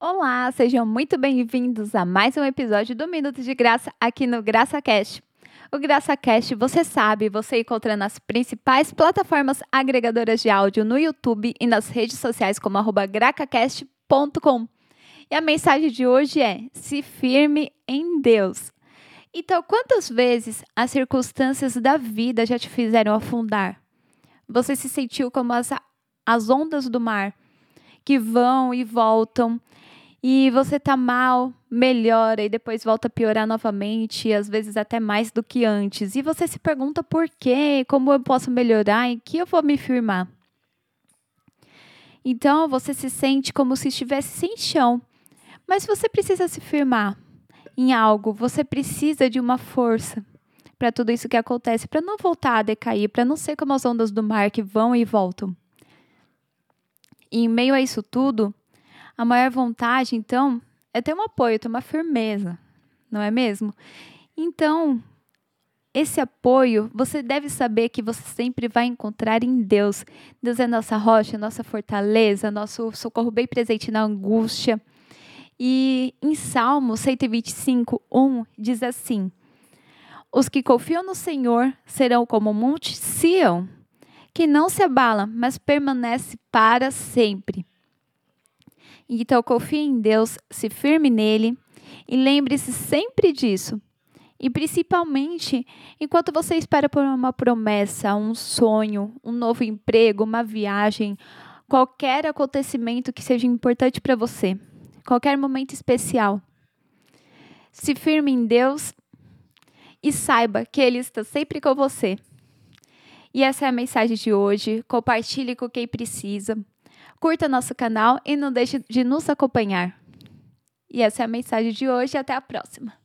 Olá, sejam muito bem-vindos a mais um episódio do Minuto de Graça aqui no GraçaCast. O GraçaCast, você sabe, você encontra nas principais plataformas agregadoras de áudio no YouTube e nas redes sociais como gracacast.com. E a mensagem de hoje é: se firme em Deus. Então, quantas vezes as circunstâncias da vida já te fizeram afundar? Você se sentiu como as, as ondas do mar que vão e voltam e você tá mal, melhora e depois volta a piorar novamente, às vezes até mais do que antes. E você se pergunta por quê, como eu posso melhorar, em que eu vou me firmar. Então você se sente como se estivesse sem chão. Mas você precisa se firmar em algo, você precisa de uma força para tudo isso que acontece, para não voltar a decair, para não ser como as ondas do mar que vão e voltam. E em meio a isso tudo, a maior vontade, então, é ter um apoio, ter uma firmeza, não é mesmo? Então, esse apoio, você deve saber que você sempre vai encontrar em Deus. Deus é nossa rocha, nossa fortaleza, nosso socorro bem presente na angústia. E em Salmo 125, 1 diz assim: Os que confiam no Senhor serão como o monte Sião, que não se abala, mas permanece para sempre. Então confie em Deus, se firme nele e lembre-se sempre disso. E principalmente enquanto você espera por uma promessa, um sonho, um novo emprego, uma viagem, qualquer acontecimento que seja importante para você, qualquer momento especial. Se firme em Deus e saiba que Ele está sempre com você. E essa é a mensagem de hoje. Compartilhe com quem precisa curta nosso canal e não deixe de nos acompanhar. E essa é a mensagem de hoje. Até a próxima!